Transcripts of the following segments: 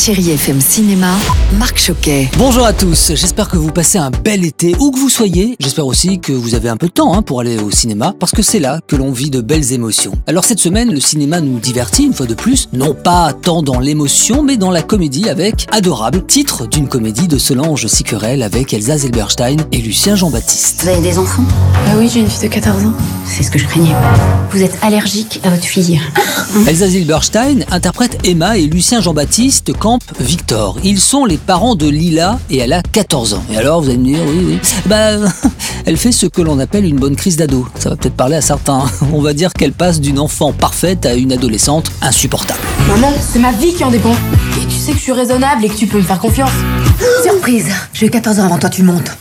Chérie FM Cinéma, Marc Choquet. Bonjour à tous, j'espère que vous passez un bel été où que vous soyez. J'espère aussi que vous avez un peu de temps hein, pour aller au cinéma parce que c'est là que l'on vit de belles émotions. Alors cette semaine, le cinéma nous divertit une fois de plus, non pas tant dans l'émotion mais dans la comédie avec Adorable, titre d'une comédie de Solange Sicurel avec Elsa Zilberstein et Lucien Jean-Baptiste. Vous avez des enfants? Ah oui, j'ai une fille de 14 ans. C'est ce que je craignais. Vous êtes allergique à votre fille. Elsa Zilberstein interprète Emma et Lucien Jean-Baptiste campent Victor. Ils sont les parents de Lila et elle a 14 ans. Et alors, vous allez me dire, oui, oui. Bah, elle fait ce que l'on appelle une bonne crise d'ado. Ça va peut-être parler à certains. On va dire qu'elle passe d'une enfant parfaite à une adolescente insupportable. Maman, c'est ma vie qui en dépend. Et tu sais que je suis raisonnable et que tu peux me faire confiance. Surprise J'ai 14 ans avant toi, tu montes.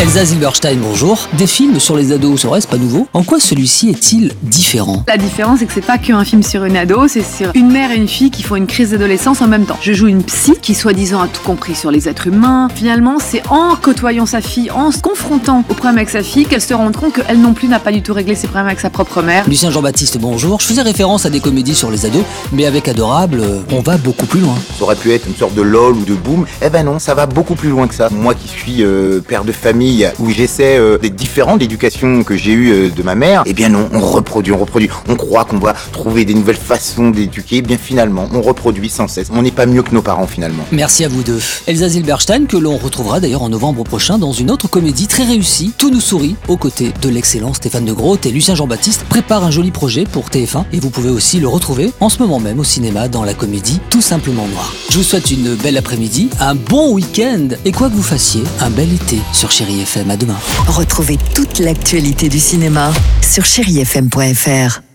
Elsa Zilberstein, bonjour. Des films sur les ados, ça reste pas nouveau. En quoi celui-ci est-il différent? La différence, c'est que c'est pas qu'un film sur une ado, c'est sur une mère et une fille qui font une crise d'adolescence en même temps. Je joue une psy qui, soi-disant, a tout compris sur les êtres humains. Finalement, c'est en côtoyant sa fille, en se confrontant aux problèmes avec sa fille, qu'elle se rend compte qu'elle non plus n'a pas du tout réglé ses problèmes avec sa propre mère. Lucien Jean-Baptiste, bonjour. Je faisais référence à des comédies sur les ados, mais avec Adorable, euh, on va beaucoup plus loin. Ça aurait pu être une sorte de lol ou de boom. Eh ben non, ça va beaucoup plus loin que ça. Moi qui suis euh, père de famille, où j'essaie euh, d'être différent de l'éducation que j'ai eue euh, de ma mère, eh bien non, on reproduit, on reproduit. On croit qu'on va trouver des nouvelles façons d'éduquer. Eh bien finalement, on reproduit sans cesse. On n'est pas mieux que nos parents finalement. Merci à vous deux. Elsa Zilberstein, que l'on retrouvera d'ailleurs en novembre prochain dans une autre comédie très réussie, Tout nous sourit, aux côtés de l'excellent Stéphane de Groot et Lucien Jean-Baptiste, prépare un joli projet pour TF1 et vous pouvez aussi le retrouver en ce moment même au cinéma dans la comédie Tout simplement noir. Je vous souhaite une belle après-midi, un bon week-end et quoi que vous fassiez, un bel été sur Chéri Retrouvez toute l'actualité du cinéma sur chérifm.fr.